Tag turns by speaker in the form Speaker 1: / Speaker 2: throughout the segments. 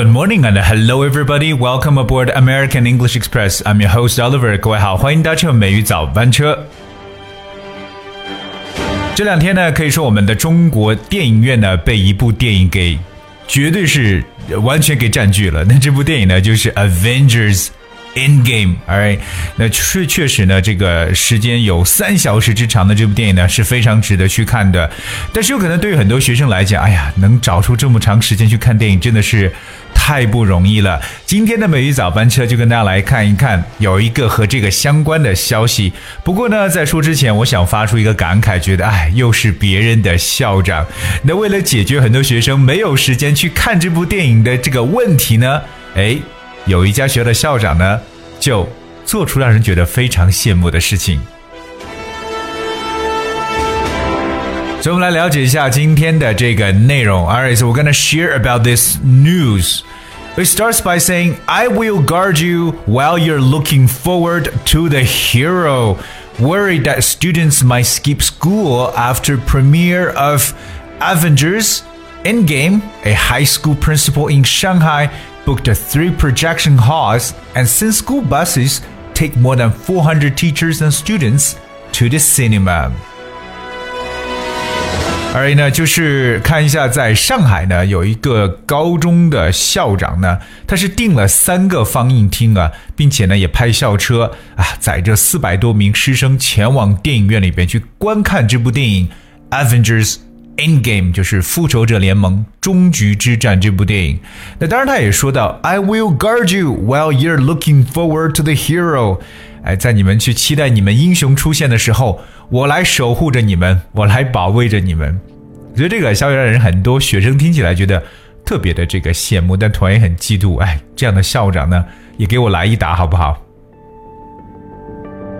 Speaker 1: Good morning and hello everybody. Welcome aboard American English Express. I'm your host Oliver. 各位好，欢迎搭乘美语早班车。这两天呢，可以说我们的中国电影院呢被一部电影给绝对是完全给占据了。那这部电影呢，就是 Avengers。Endgame，alright，那确确实呢，这个时间有三小时之长的这部电影呢是非常值得去看的。但是有可能对于很多学生来讲，哎呀，能找出这么长时间去看电影真的是太不容易了。今天的美语早班车就跟大家来看一看，有一个和这个相关的消息。不过呢，在说之前，我想发出一个感慨，觉得哎，又是别人的校长。那为了解决很多学生没有时间去看这部电影的这个问题呢，哎。有一家学校的校长呢，就做出让人觉得非常羡慕的事情。所以，我们来了解一下今天的这个内容。Alright, so we're gonna share about this news. It starts by saying, "I will guard you while you're looking forward to the hero." Worried that students might skip school after premiere of Avengers Endgame, a high school principal in Shanghai booked three projection halls, and since school buses take more than 400 teachers and students to the cinema. 而呢，就是看一下，在上海呢，有一个高中的校长呢，他是订了三个放映厅啊，并且呢，也派校车啊，载着四百多名师生前往电影院里边去观看这部电影《Avengers》。Endgame 就是《复仇者联盟：终局之战》这部电影。那当然，他也说到，I will guard you while you're looking forward to the hero。哎，在你们去期待你们英雄出现的时候，我来守护着你们，我来保卫着你们。所以这个消息让人很多学生听起来觉得特别的这个羡慕，但同样也很嫉妒。哎，这样的校长呢，也给我来一打好不好？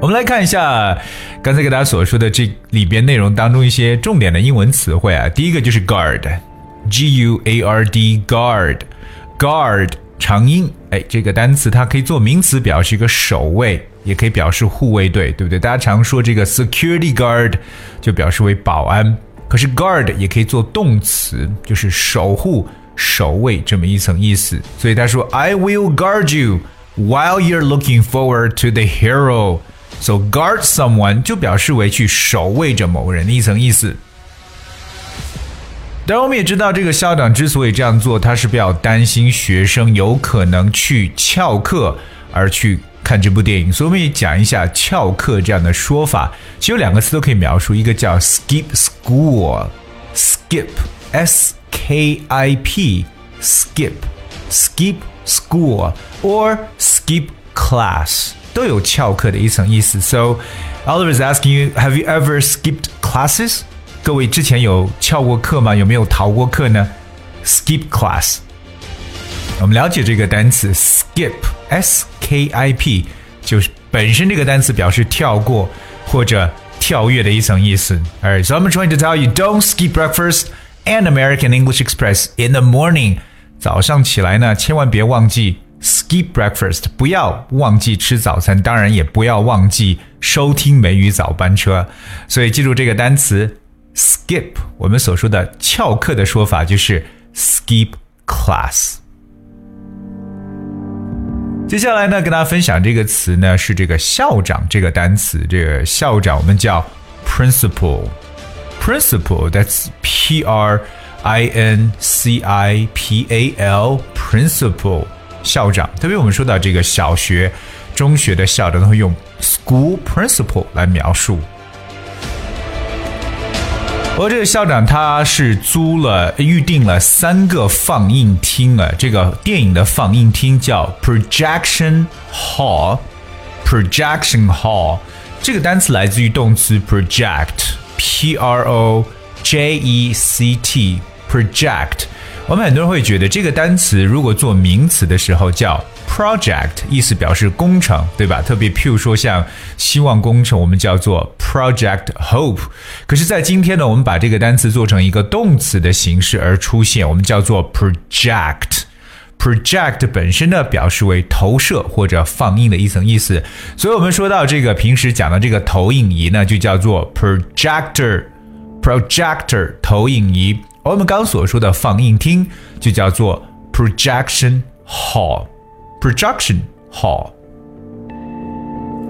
Speaker 1: 我们来看一下刚才给大家所说的这里边内容当中一些重点的英文词汇啊。第一个就是 guard，G U A R D，guard，guard 长音，哎，这个单词它可以做名词，表示一个守卫，也可以表示护卫队，对不对？大家常说这个 security guard 就表示为保安，可是 guard 也可以做动词，就是守护、守卫这么一层意思。所以他说，I will guard you while you're looking forward to the hero。So guard someone 就表示为去守卫着某人的一层意思。当然，我们也知道，这个校长之所以这样做，他是比较担心学生有可能去翘课而去看这部电影。所以，我们也讲一下翘课这样的说法。其实有两个词都可以描述，一个叫 skip school，skip，s k i p，skip，skip school，or skip class。都有翘课的一层意思。So Oliver is asking you, have you ever skipped classes？ 各位之前有翘过课吗？有没有逃过课呢？Skip class。我们了解这个单词 skip，s k i p，就是本身这个单词表示跳过或者跳跃的一层意思。Alright, so I'm trying to tell you, don't skip breakfast and American English Express in the morning。早上起来呢，千万别忘记 skip breakfast，不要忘记吃早餐，当然也不要忘记收听美语早班车。所以记住这个单词 skip，我们所说的翘课的说法就是 skip class。接下来呢，跟大家分享这个词呢是这个校长这个单词，这个校长我们叫 principal，principal，that's P R I N C I P A L，principal。校长，特别我们说到这个小学、中学的校长都会用 school principal 来描述。而这个校长他是租了、预定了三个放映厅啊，这个电影的放映厅叫 projection hall，projection hall 这个单词来自于动词 project，p r o j e c t，project。我们很多人会觉得这个单词如果做名词的时候叫 project，意思表示工程，对吧？特别譬如说像希望工程，我们叫做 project hope。可是，在今天呢，我们把这个单词做成一个动词的形式而出现，我们叫做 project。project 本身呢，表示为投射或者放映的一层意思。所以，我们说到这个平时讲的这个投影仪呢，就叫做 projector。projector 投影仪。而我们刚所说的放映厅就叫做 projection hall. Projection hall.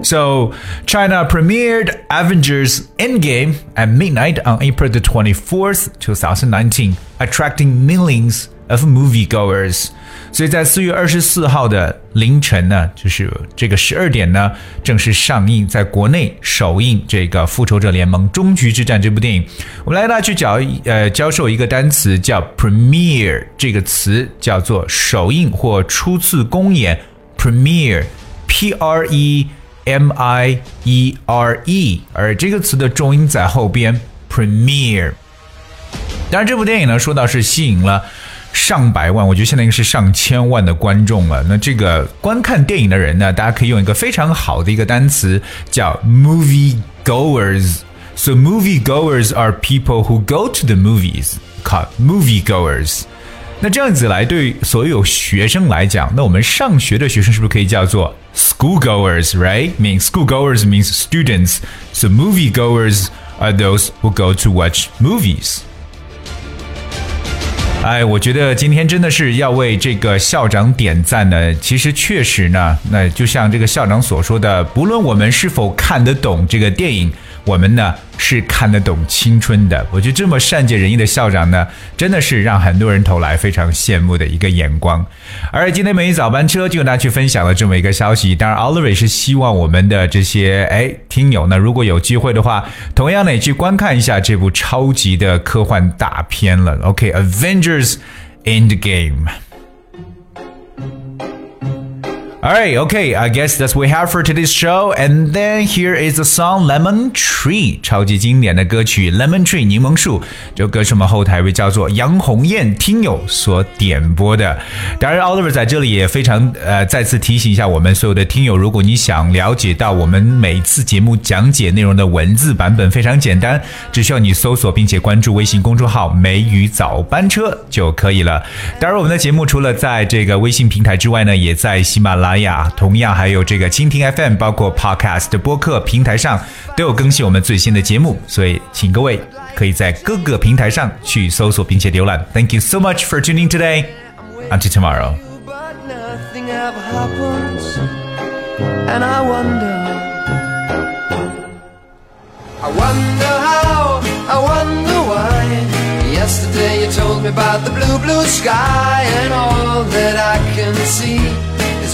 Speaker 1: So, China premiered Avengers Endgame at midnight on April the 24th, 2019, attracting millions of moviegoers. 所以在四月二十四号的凌晨呢，就是这个十二点呢，正式上映，在国内首映这个《复仇者联盟：终局之战》这部电影。我们来大家去教呃教授一个单词，叫 premiere，这个词叫做首映或初次公演，premiere，p r e m i e r e，而这个词的重音在后边，premiere。当然，这部电影呢，说到是吸引了。上百万，我觉得现在应该是上千万的观众了。那这个观看电影的人呢，大家可以用一个非常好的一个单词叫 movie goers。So movie goers are people who go to the movies. Called movie goers. 那这样子来，对所有学生来讲，那我们上学的学生是不是可以叫做 school goers? Right? Mean school goers means students. So movie goers are those who go to watch movies. 哎，我觉得今天真的是要为这个校长点赞呢。其实确实呢，那就像这个校长所说的，不论我们是否看得懂这个电影。我们呢是看得懂青春的，我觉得这么善解人意的校长呢，真的是让很多人投来非常羡慕的一个眼光。而今天每一早班车就跟大家去分享了这么一个消息，当然 Oliver 是希望我们的这些哎听友呢，如果有机会的话，同样呢也去观看一下这部超级的科幻大片了。OK，Avengers Endgame。All right, okay, I guess that's we have for today's show. And then here is the song Lemon Tree，超级经典的歌曲 Lemon Tree 柠檬树。这首歌是我们后台一位叫做杨红艳听友所点播的。当然，Oliver 在这里也非常呃再次提醒一下我们所有的听友，如果你想了解到我们每次节目讲解内容的文字版本，非常简单，只需要你搜索并且关注微信公众号“梅雨早班车”就可以了。当然，我们的节目除了在这个微信平台之外呢，也在喜马拉。呀，同样还有这个蜻蜓 FM，包括 Podcast 的播客平台上都有更新我们最新的节目，所以请各位可以在各个平台上去搜索并且浏览。Thank you so much for tuning today. Until tomorrow. And I wonder, I wonder how, I wonder why. Yesterday you told me about the blue, blue sky and all that I can see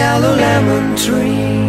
Speaker 1: Yellow lemon tree.